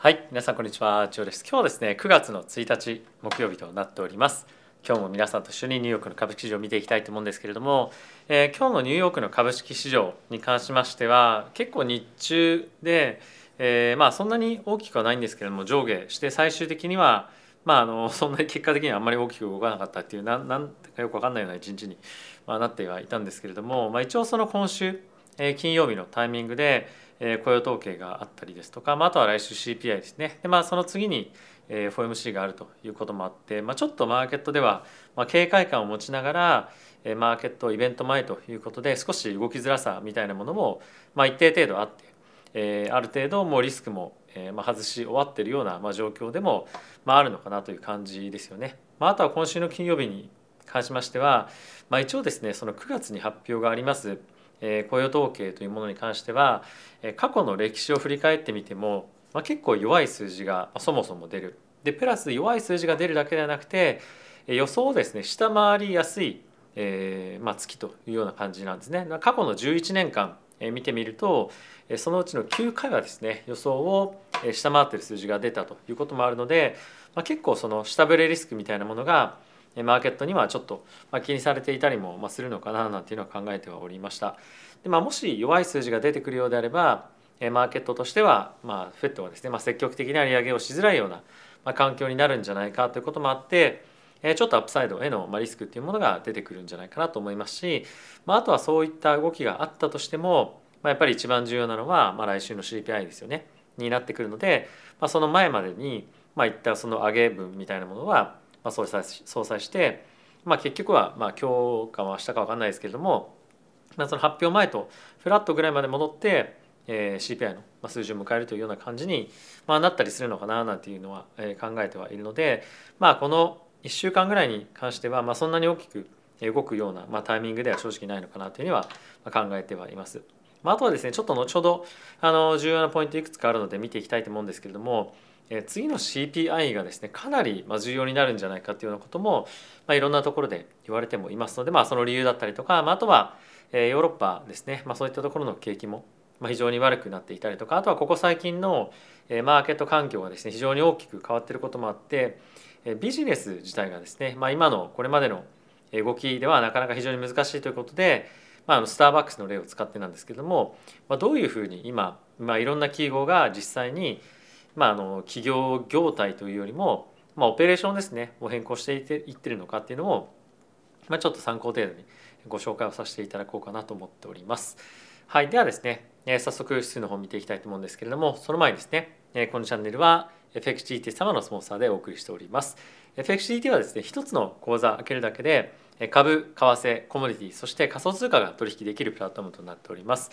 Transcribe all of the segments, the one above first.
はい皆さんこんにちは。ジョーです。今日はですね9月の1日木曜日となっております。今日も皆さんと一緒にニューヨークの株式市場を見ていきたいと思うんですけれども、えー、今日のニューヨークの株式市場に関しましては結構日中で、えー、まあそんなに大きくはないんですけれども上下して最終的にはまあ、あの そんなに結果的にはあんまり大きく動かなかったっていうなんなんかよく分かんないような一日に、まあ、なってはいたんですけれども、まあ、一応その今週、え、金曜日のタイミングでえ雇用統計があったりですとか、まあ、あとは来週 CPI ですねで、まあ、その次に FOMC があるということもあって、まあ、ちょっとマーケットでは、ま、警戒感を持ちながらマーケットイベント前ということで少し動きづらさみたいなものも、ま、一定程度あって、え、ある程度もうリスクも、えま、外し終わっているような、ま、状況でも、まあ、るのかなという感じですよね。まあ、とは今週の金曜日に関しましては、まあ、一応ですねその9月に発表があります雇用統計というものに関しては、え過去の歴史を振り返ってみても、まあ、結構弱い数字がそもそも出る。でプラス弱い数字が出るだけではなくて予想をですね下回りやすい、えーまあ、月というような感じなんですね。過去の11年間見てみるとそのうちの9回はですね予想を下回っている数字が出たということもあるので、まあ、結構その下振れリスクみたいなものがマーケットにはちょっと気にされていたりもするのかななんていうのは考えてはおりました。でまあ、もし弱い数字が出てくるようであればマーケットとしては、まあ、フェットはですね、まあ、積極的な利上げをしづらいような、まあ、環境になるんじゃないかということもあってちょっとアップサイドへのリスクっていうものが出てくるんじゃないかなと思いますし、まあ、あとはそういった動きがあったとしても、まあ、やっぱり一番重要なのは、まあ、来週の CPI ですよねになってくるので、まあ、その前までに、まあ、いったその上げ分みたいなものは、まあ、相殺相殺して、まあ、結局は、まあ、今日か明日か分かんないですけれどもまあ、その発表前とフラットぐらいまで戻って、えー、CPI の数字を迎えるというような感じに、まあ、なったりするのかななんていうのは、えー、考えてはいるので、まあ、この1週間ぐらいに関しては、まあ、そんなに大きく動くような、まあ、タイミングでは正直ないのかなというには考えてはいます。まあ、あとはですねちょっと後ほどあの重要なポイントいくつかあるので見ていきたいと思うんですけれども次の CPI がですねかなり重要になるんじゃないかというようなことも、まあ、いろんなところで言われてもいますので、まあ、その理由だったりとか、まあ、あとはヨーロッパですね、まあ、そういったところの景気も非常に悪くなっていたりとかあとはここ最近のマーケット環境がですね非常に大きく変わっていることもあってビジネス自体がですね、まあ、今のこれまでの動きではなかなか非常に難しいということで、まあ、あのスターバックスの例を使ってなんですけども、まあ、どういうふうに今、まあ、いろんな企業が実際に、まあ、あの企業業態というよりも、まあ、オペレーションですねを変更していっていってるのかっていうのを、まあ、ちょっと参考程度にご紹介をさせていただこうかなと思っております。はい、ではですね、え早速指数の方を見ていきたいと思うんですけれども、その前にですね、えこのチャンネルは FXGT 様のスポンサーでお送りしております。FXGT はですね、一つの口座開けるだけで株、為替、コモディティ、そして仮想通貨が取引できるプラットフォームとなっております。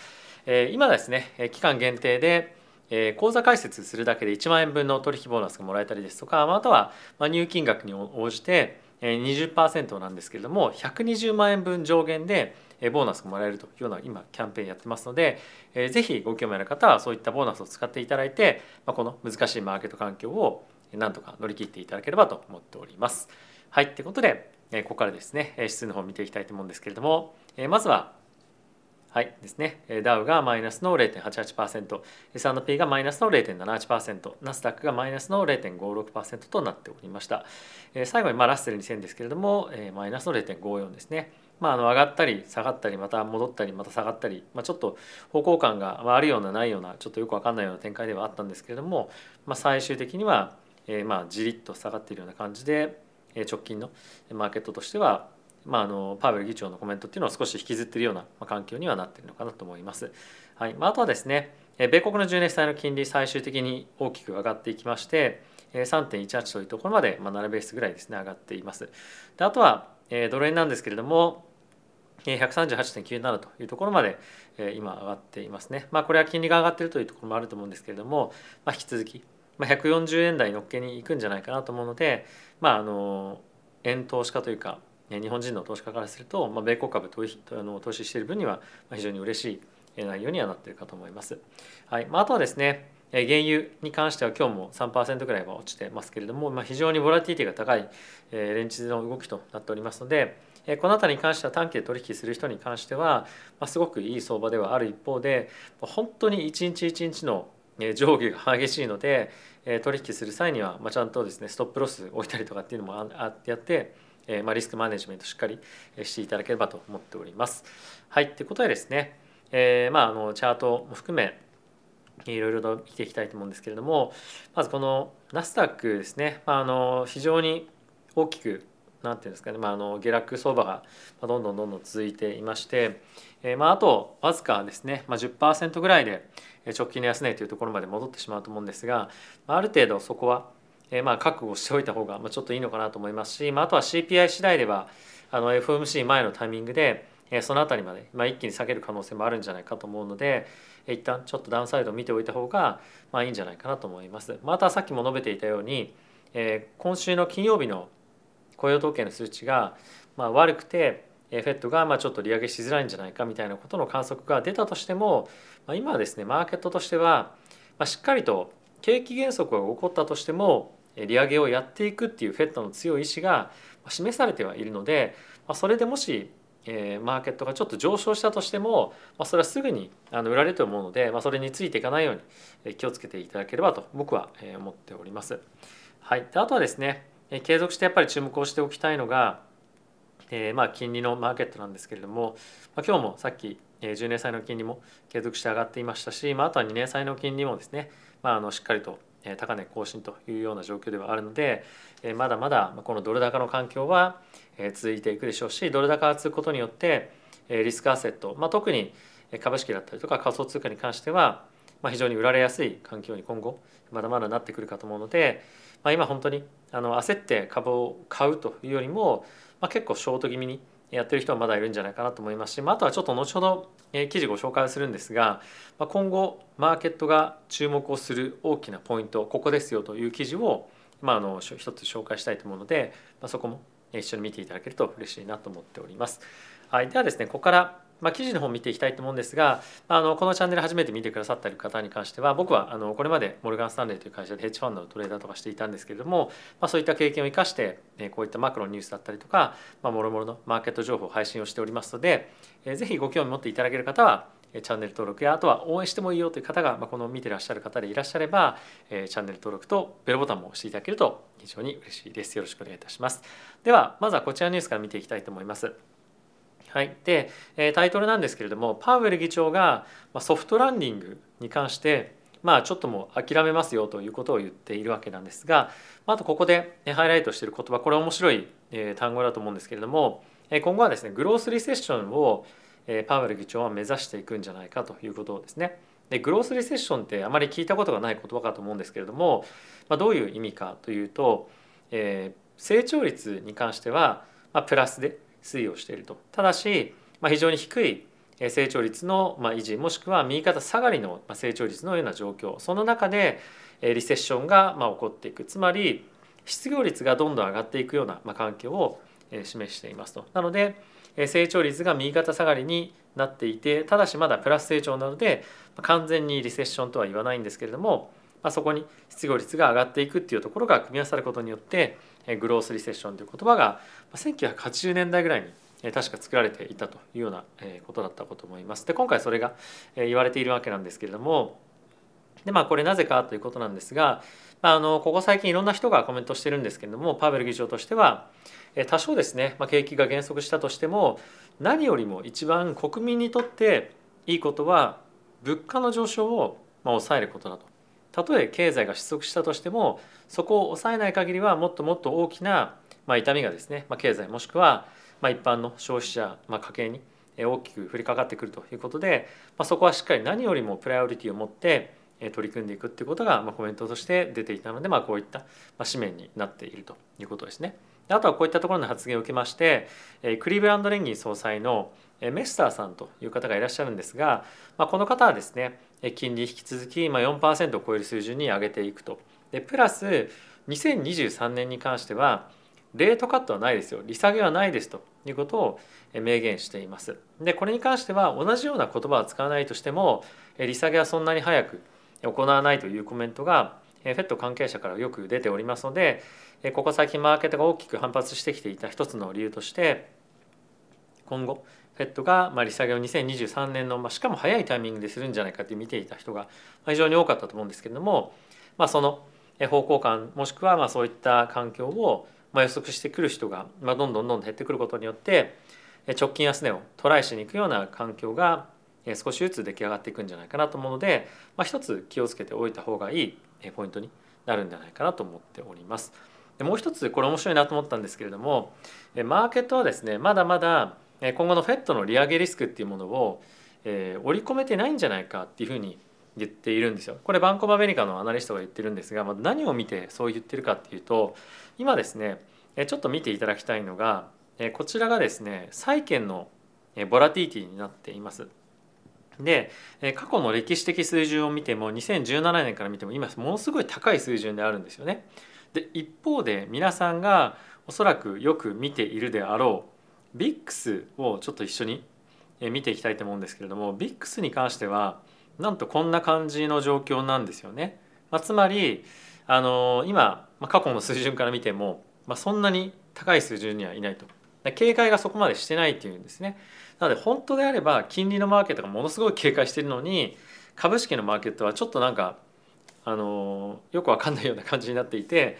今ですね、期間限定でえ口座開設するだけで1万円分の取引ボーナスがもらえたりですとか、または入金額に応じて20%なんですけれども120万円分上限でボーナスがもらえるというような今キャンペーンやってますのでぜひご興味ある方はそういったボーナスを使っていただいてこの難しいマーケット環境をなんとか乗り切っていただければと思っております。はい、ということでここからですね指数の方を見ていきたいと思うんですけれどもまずははいですね、ダウがマイナスの0.88%、S&P がマイナスの0.78%、ナスダックがマイナスの0.56%となっておりました。最後にまあラッセル2000ですけれども、マイナスの0.54ですね。まあ、あの上がったり下がったりまた戻ったりまた下がったり、まあ、ちょっと方向感があるようなないようなちょっとよく分かんないような展開ではあったんですけれども、まあ、最終的には、え、まあじりっと下がっているような感じで直近のマーケットとしてはまあ、あのパウエル議長のコメントっていうのを少し引きずっているような環境にはなっているのかなと思います。はいまあ、あとはですね米国の10年債の金利最終的に大きく上がっていきまして3.18というところまで、まあ、7ベースぐらいですね上がっています。であとはドル円なんですけれども138.97というところまで今上がっていますね。まあ、これは金利が上がっているというところもあると思うんですけれども、まあ、引き続き140円台のっけに行くんじゃないかなと思うので、まあ、あの円投資家というか日本人の投資家からすると、まあ、米国株投資あの投資している分には非常に嬉しい内容にはなっているかと思います。はいまあ、あとはですね原油に関しては今日も3%ぐらいは落ちてますけれども、まあ、非常にボラティティが高い連日の動きとなっておりますのでこの辺りに関しては短期で取引する人に関しては、まあ、すごくいい相場ではある一方で本当に一日一日の上下が激しいので取引する際にはちゃんとですねストップロス置いたりとかっていうのもあってやってえまリスクマネジメントしっかりしていただければと思っております。はいということでですね、えー、まああのチャートも含めいろいろと見ていきたいと思うんですけれどもまずこのナスダックですね、まあ、あの非常に大きくなんていうんですかね、まあ、あの下落相場がどんどんどんどん続いていまして、えー、まあ、あとわずかですね、まあ、10%ぐらいで直近の安値というところまで戻ってしまうと思うんですがある程度そこはえまあ覚悟しておいた方がちょっといいのかなと思いますし、まあ、あとは CPI 次第ではあの FOMC 前のタイミングでえその辺りまで、まあ、一気に下げる可能性もあるんじゃないかと思うので一旦ちょっとダウンサイドを見ておいた方がまあいいんじゃないかなと思います。またさっきも述べていたように、え今週の金曜日の雇用統計の数値がまあ悪くて FED がまあちょっと利上げしづらいんじゃないかみたいなことの観測が出たとしても、まあ、今はですねマーケットとしては、まあ、しっかりと景気減速が起こったとしても利上げをやっていくっていう FED の強い意志が示されてはいるので、それでもし、マーケットがちょっと上昇したとしても、それはすぐに売られると思うので、それについていかないように、気をつけていただければと僕は、思っております。はい、であとはですね、継続してやっぱり注目をしておきたいのが、え、まあ金利のマーケットなんですけれども、ま、今日もさっき10年債の金利も継続して上がっていましたし、まあ、あとは2年債の金利もですね、まあ、あのしっかりと高値更新というような状況ではあるのでまだまだこのドル高の環境は続いていくでしょうしドル高が続くことによってリスクアセット、まあ、特に株式だったりとか仮想通貨に関しては非常に売られやすい環境に今後まだまだなってくるかと思うので、まあ、今本当にあの焦って株を買うというよりも、まあ、結構ショート気味にやってる人はまだいるんじゃないかなと思いますし、まあ、あとはちょっと後ほどえ記事ご紹介するんですがま今後マーケットが注目をする大きなポイントここですよという記事を、まあ、あの一つ紹介したいと思うので、まあ、そこも一緒に見ていただけると嬉しいなと思っております。はい、ではですねここからまあ、記事の方見ていきたいと思うんですがあのこのチャンネル初めて見てくださった方に関しては僕はあのこれまでモルガン・スタンレーという会社でヘッジファンドのトレーダーとかしていたんですけれども、まあ、そういった経験を生かしてこういったマクロニュースだったりとかもろもろのマーケット情報を配信をしておりますのでぜひご興味持っていただける方はチャンネル登録やあとは応援してもいいよという方がまあこの見てらっしゃる方でいらっしゃればチャンネル登録とベルボタンも押していただけると非常に嬉しいです。よろしくお願いいたします。ではまずはこちらのニュースから見ていきたいと思います。はい、でタイトルなんですけれどもパウエル議長がソフトランディングに関してまあちょっともう諦めますよということを言っているわけなんですがあとここでハイライトしている言葉これ面白い単語だと思うんですけれども今後はですねグロースリセッションをパウエル議長は目指していくんじゃないかということですね。でグロースリセッションってあまり聞いたことがない言葉かと思うんですけれども、まあ、どういう意味かというと、えー、成長率に関しては、まあ、プラスで推移をしていると。ただし、まあ、非常に低い成長率の維持もしくは右肩下がりの成長率のような状況。その中でリセッションが起こっていく。つまり失業率がどんどん上がっていくような環境を示していますと。なので成長率が右肩下がりになっていてただしまだプラス成長なので完全にリセッションとは言わないんですけれどもそこに失業率が上がっていくっていうところが組み合わさることによってグロースリセッションという言葉が1980年代ぐらいに確か作られていたというようなことだったかと思います。で今回それが言われているわけなんですけれどもでまあこれなぜかということなんですがあのここ最近いろんな人がコメントしてるんですけれどもパウエル議長としては多少ですね、まあ、景気が減速したとしても何よりも一番国民にとっていいことは物価の上昇を抑えることだと。たとえ経済が失速したとしてもそこを抑えない限りはもっともっと大きな、まあ、痛みがですね、まあ、経済もしくは、まあ、一般の消費者、まあ、家計に大きく降りかかってくるということで、まあ、そこはしっかり何よりもプライオリティを持って取り組んでいくっていうことが、まあ、コメントとして出ていたので、まあ、こういった、紙面になっているということですね。あとはこういったところの発言を受けましてクリーブランド連銀総裁のメスターさんという方がいらっしゃるんですが、まあ、この方はですね金利引き続き4%を超える水準に上げていくと。でプラス2023年に関してはレートカットはないですよ利下げはないですということを明言しています。でこれに関しては同じような言葉は使わないとしても利下げはそんなに早く行わないというコメントが FED 関係者からよく出ておりますのでここ最近マーケットが大きく反発してきていた一つの理由として今後フェットがまあ利下げを2023年のまあしかも早いタイミングでするんじゃないかって見ていた人が非常に多かったと思うんですけれども、まあ、その方向感もしくはまあそういった環境をまあ予測してくる人がまあどんどんどんどん減ってくることによって直近安値をトライしに行くような環境が少しずつ出来上がっていくんじゃないかなと思うので、まあ、一つ気をつけておいた方がいいポイントになるんじゃないかなと思っております。でもう一つこれ面白いなと思ったんですけれどもマーケットはですねまだまだ今後の FED の利上げリスクっていうものをえ織り込めてないんじゃないかっていうふうに言っているんですよ。これバンコブアメリカのアナリストが言ってるんですが、まあ、何を見てそう言ってるかっていうと今ですねちょっと見ていただきたいのがこちらがですね債券のボラティティになっています。で過去の歴史的水準を見ても2017年から見ても今ものすごい高い水準であるんですよね。で一方で皆さんがおそらくよく見ているであろう VIX をちょっと一緒に見ていきたいと思うんですけれども VIX に関してはなんとこんな感じの状況なんですよね。まあ、つまりあの今、まあ、過去の水準から見ても、まあ、そんなに高い水準にはいないと。警戒がそこまでしてないっていうんですね。なので本当であれば金利のマーケットがものすごい警戒してるのに株式のマーケットはちょっとなんかあのよくわかんないような感じになっていて、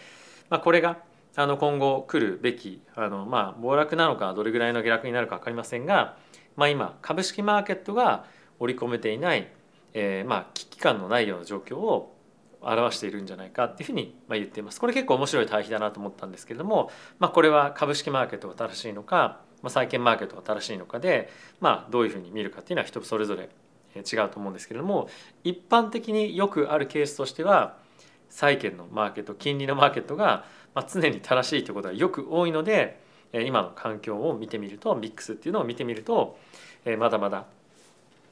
まあ、これがあの今後来るべきあのまあ暴落なのかどれぐらいの下落になるか分かりませんが、まあ、今株式マーケットが織り込めていない、え、まあ危機感のないような状況を表しているんじゃないかっていうふうに言っています。これ結構面白い対比だなと思ったんですけれども、まあ、これは株式マーケットが正しいのか、まあ、債券マーケットが正しいのかで、まあ、どういうふうに見るかっていうのは人それぞれ違うと思うんですけれども一般的によくあるケースとしては債券のマーケット金利のマーケットが常に正しいということがよく多いので今の環境を見てみるとミックスっていうのを見てみるとまだまだ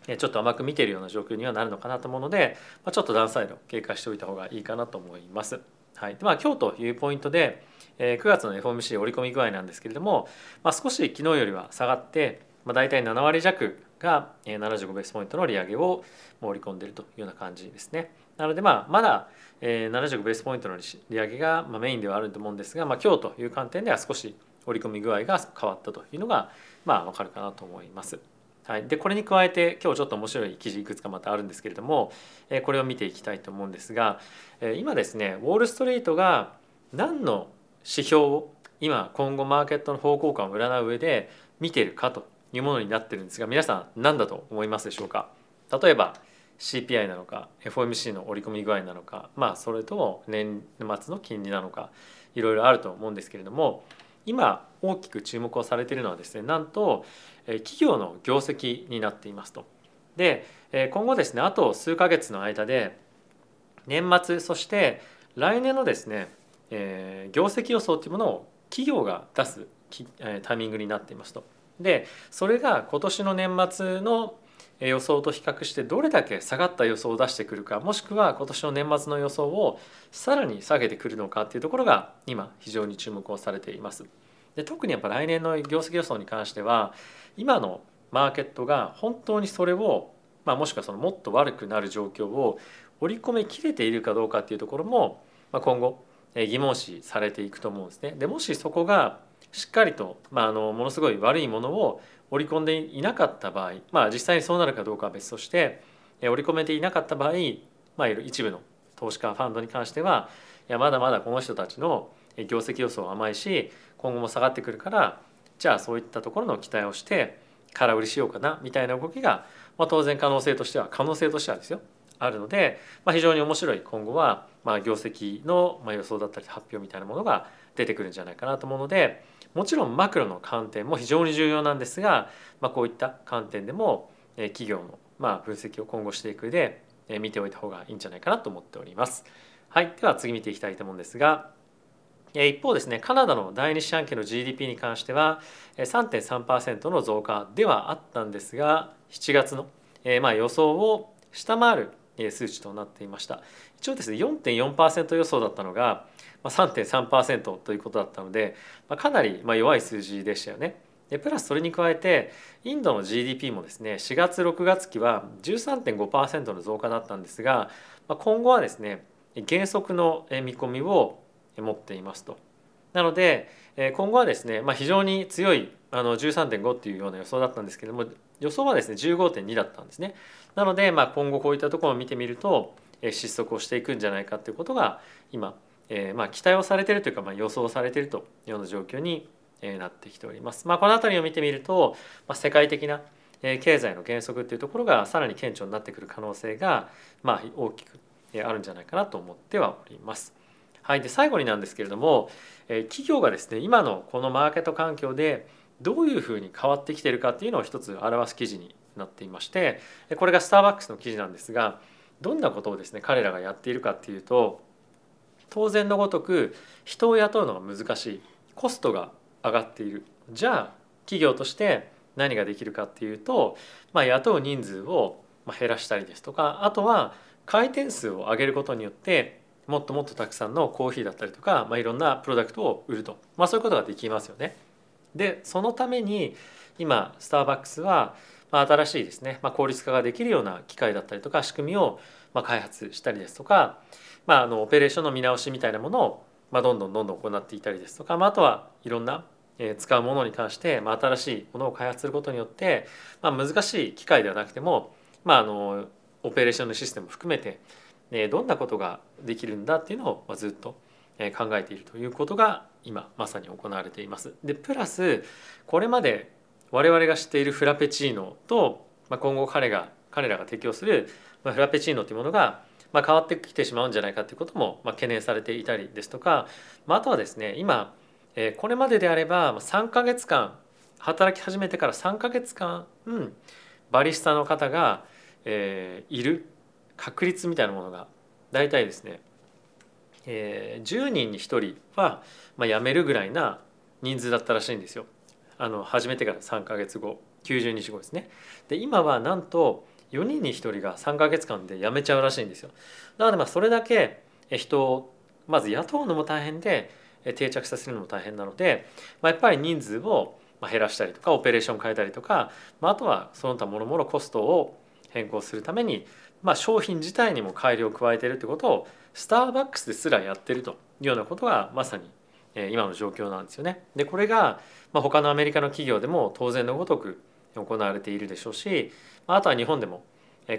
ちょっと甘く見ているような状況にはなるのかなと思うのでちょっとダウンサイド警戒しておいた方がいいかなと思います。はい、でまあ今日というポイントで9月の FOMC 織り込み具合なんですけれども、まあ、少し昨日よりは下がって、まあ、大体7割弱が75ベースポイントの利上げを盛り込んでいるというような感じですね。なのでまあまだ75ベースポイントの利上げがメインではあると思うんですが、まあ、今日という観点では少し織り込み具合が変わったというのがまあ分かるかなと思います。はい、でこれに加えて今日ちょっと面白い記事いくつかまたあるんですけれどもこれを見ていきたいと思うんですが今ですねウォール・ストリートが何の指標を今今後マーケットの方向感を占う上で見ているかというものになってるんですが皆さん何だと思いますでしょうか？例えば CPI なのか FOMC の織り込み具合なのかまあそれとも年末の金利なのかいろいろあると思うんですけれども今大きく注目をされているのはですねなんと企業の業績になっていますと。で今後ですねあと数ヶ月の間で年末そして来年のですねえ業績予想というものを企業が出すタイミングになっていますと。でそれが今年の年末の予想と比較してどれだけ下がった予想を出してくるかもしくは今年の年末の予想をさらに下げてくるのかっていうところが今非常に注目をされています。で特にやっぱ来年の業績予想に関しては今のマーケットが本当にそれを、まあ、もしくはそのもっと悪くなる状況を織り込めきれているかどうかっていうところも、まあ、今後疑問視されていくと思うんですね。でもしそこがしっかりと、まあ、あのものすごい悪いものを織り込んでいなかった場合、まあ、実際にそうなるかどうかは別として織り込めていなかった場合、まあ、一部の投資家ファンドに関してはいやまだまだこの人たちの業績予想は甘いし今後も下がってくるからじゃあそういったところの期待をして空売りしようかなみたいな動きが、まあ、当然可能性としては可能性としてはですよ。あるので、まあ、非常に面白い今後は、まあ、業績の予想だったり発表みたいなものが出てくるんじゃないかなと思うのでもちろんマクロの観点も非常に重要なんですが、まあ、こういった観点でも企業のま分析を今後していく上で見ておいた方がいいんじゃないかなと思っております。はい、では次見ていきたいと思うんですが一方ですねカナダの第二四半期の GDP に関しては3.3%の増加ではあったんですが7月のまあ予想を下回る数値となっていました一応ですね4.4%予想だったのが3.3%ということだったので、かなり弱い数字でしたよね。でプラスそれに加えてインドの GDP もですね4月6月期は13.5%の増加だったんですが、今後はですね減速の見込みを持っていますと。なので今後はですね、まあ、非常に強いあの13.5っていうような予想だったんですけども予想はですね15.2だったんですね。なので、まあ、今後こういったところを見てみると失速をしていくんじゃないかということが今、え、まあ期待をされているというか、まあ、予想されているというような状況になってきております。まあ、この辺りを見てみると、ま、世界的な経済の減速っていうところがさらに顕著になってくる可能性が、まあ、大きくあるんじゃないかなと思ってはおります。はい、で最後になんですけれども企業がですね今のこのマーケット環境でどういうふうに変わってきてるかっていうのを一つ表す記事になっていましてこれがスターバックスの記事なんですがどんなことをですね彼らがやっているかっていうと当然のごとく人を雇うのが難しい。コストが上がっている。じゃあ企業として何ができるかっていうと、まあ、雇う人数を減らしたりですとかあとは回転数を上げることによってもっともっとたくさんのコーヒーだったりとか、まあ、いろんなプロダクトを売ると、まあ、そういうことができますよね。でそのために今スターバックスは新しいですね、まあ、効率化ができるような機械だったりとか仕組みをま開発したりですとか、まあ、あのオペレーションの見直しみたいなものをまどんどんどんどん行っていたりですとか、まあ、とはいろんな使うものに関して、ま新しいものを開発することによって、ま難しい機械ではなくても、まあ、あのオペレーションのシステム含めてどんなことができるんだっていうのをずっと考えているということが今まさに行われています。でプラスこれまで我々が知っているフラペチーノと、まあ、今後彼が彼らが提供する、まあ、フラペチーノというものが、まあ、変わってきてしまうんじゃないかということも、まあ、懸念されていたりですとか、まあ、あとはですね今、え、これまでであれば3か月間働き始めてから3か月間、うん、バリスタの方が、えー、いる確率みたいなものが大体ですね、えー、10人に1人は、まあ、辞めるぐらいな人数だったらしいんですよ。あの始めてから3か月後90日後ですね。で今はなんと4人に1人が3か月間で辞めちゃうらしいんですよ。なのでまあそれだけ人をまず雇うのも大変で定着させるのも大変なので、まあ、やっぱり人数を減らしたりとかオペレーション変えたりとか、まあ、あとはその他もろもろコストを変更するために、まあ、商品自体にも改良を加えているということをスターバックスですらやってるというようなことがまさに今の状況なんですよね。でこれが他のアメリカの企業でも当然のごとく行われているでしょうしあとは日本でも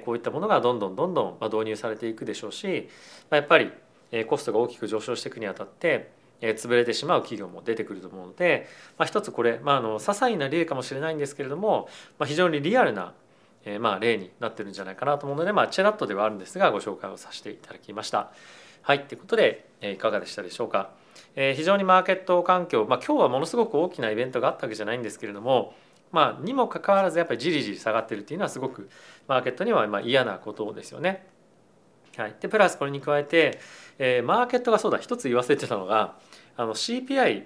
こういったものがどんどんどんどん導入されていくでしょうしやっぱりコストが大きく上昇していくにあたって潰れてしまう企業も出てくると思うので、まあ、一つこれ、まあ、あの些細な例かもしれないんですけれども、まあ、非常にリアルなえ、まあ例になってるんじゃないかなと思うので、まあ、チェラットではあるんですがご紹介をさせていただきました。はいということで、え、いかがでしたでしょうか。え、非常にマーケット環境、まあ、今日はものすごく大きなイベントがあったわけじゃないんですけれども、まあ、にもかかわらずやっぱりじりじり下がってるっていうのはすごくマーケットにはまあ嫌なことですよね。はい、でプラスこれに加えて、え、マーケットがそうだ一つ言わせてたのがあの CPI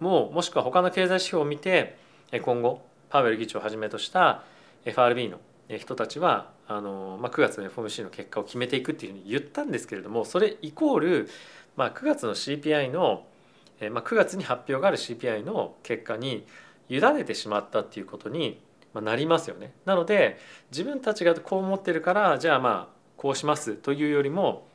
ももしくは他の経済指標を見て今後パウエル議長をはじめとした FRB の人たちはあの、まあ、9月の FOMC の結果を決めていくっていうふうに言ったんですけれどもそれイコール、まあ、9月の CPI の、えまあ、9月に発表がある CPI の結果に委ねてしまったっていうことになりますよね。なので自分たちがこう思ってるからじゃあまあこうしますというよりも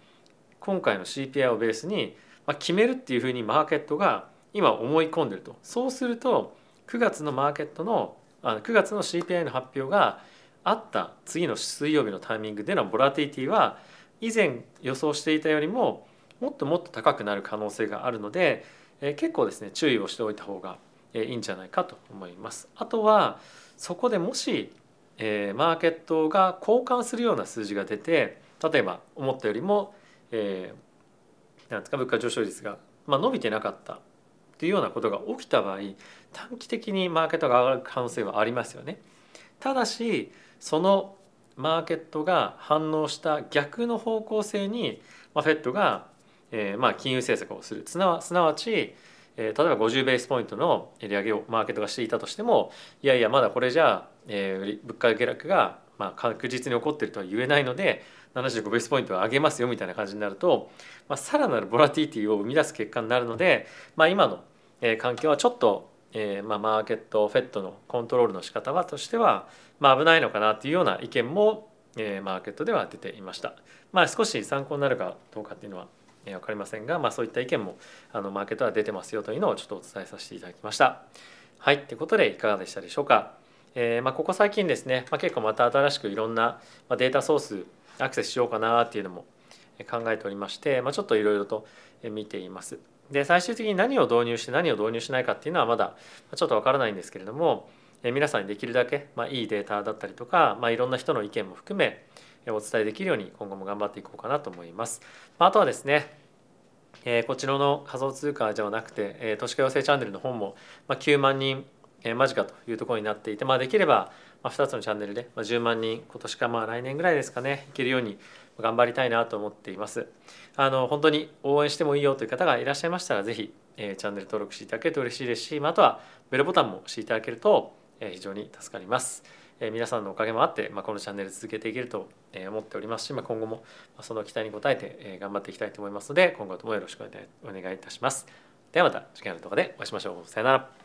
今回の CPI をベースに決めるっていうふうにマーケットが今思い込んでるとそうすると9月のマーケットの9月の CPI の発表があった次の水曜日のタイミングでのボラティティは以前予想していたよりももっともっと高くなる可能性があるので、え結構ですね注意をしておいた方がいいんじゃないかと思います。あとはそこでもし、え、マーケットが交換するような数字が出て例えば思ったよりも、えー、なんですか物価上昇率が、ま、伸びてなかったというようなことが起きた場合短期的にマーケットが上がる可能性はありますよね。ただしそのマーケットが反応した逆の方向性に、まあ、フェットが、えー、まあ金融政策をする。すなわち、えー、例えば50ベースポイントの利上げをマーケットがしていたとしてもいやいやまだこれじゃあ、えー、物価下落がまあ確実に起こっているとは言えないので75ベースポイントを上げますよみたいな感じになると、まあ、さらなるボラティティを生み出す結果になるので、まあ、今の環境はちょっとえーまあ、マーケットフェットのコントロールの仕方はとしては、まあ、危ないのかなというような意見も、えー、マーケットでは出ていました。まあ、少し参考になるかどうかっていうのは、分かりませんが、まあ、そういった意見もあのマーケットは出てますよというのをちょっとお伝えさせていただきました。はいということでいかがでしたでしょうか。えー、まあ、ここ最近ですね、まあ、結構また新しくいろんなデータソースアクセスしようかなっていうのも考えておりまして、まあ、ちょっといろいろと見ています。で最終的に何を導入して何を導入しないかっていうのはまだちょっとわからないんですけれども皆さんにできるだけ、まあ、いいデータだったりとか、まあ、いろんな人の意見も含めお伝えできるように今後も頑張っていこうかなと思います。あとはですねえこちらの仮想通貨ではなくて、え投資家養成チャンネルの本も、ま9万人、え間近というところになっていて、まあ、できれば、ま2つのチャンネルで、ま10万人今年かまあ来年ぐらいですかねいけるように頑張りたいなと思っています。あの本当に応援してもいいよという方がいらっしゃいましたら是非、えチャンネル登録していただけると嬉しいですし、まあ、あとはベルボタンも押していただけると、え非常に助かります。え皆さんのおかげもあって、まあ、このチャンネル続けていけると思っておりますし、まあ、今後もその期待に応えて頑張っていきたいと思いますので今後ともよろしくお願いいたします。ではまた次回の動画でお会いしましょう。さよなら。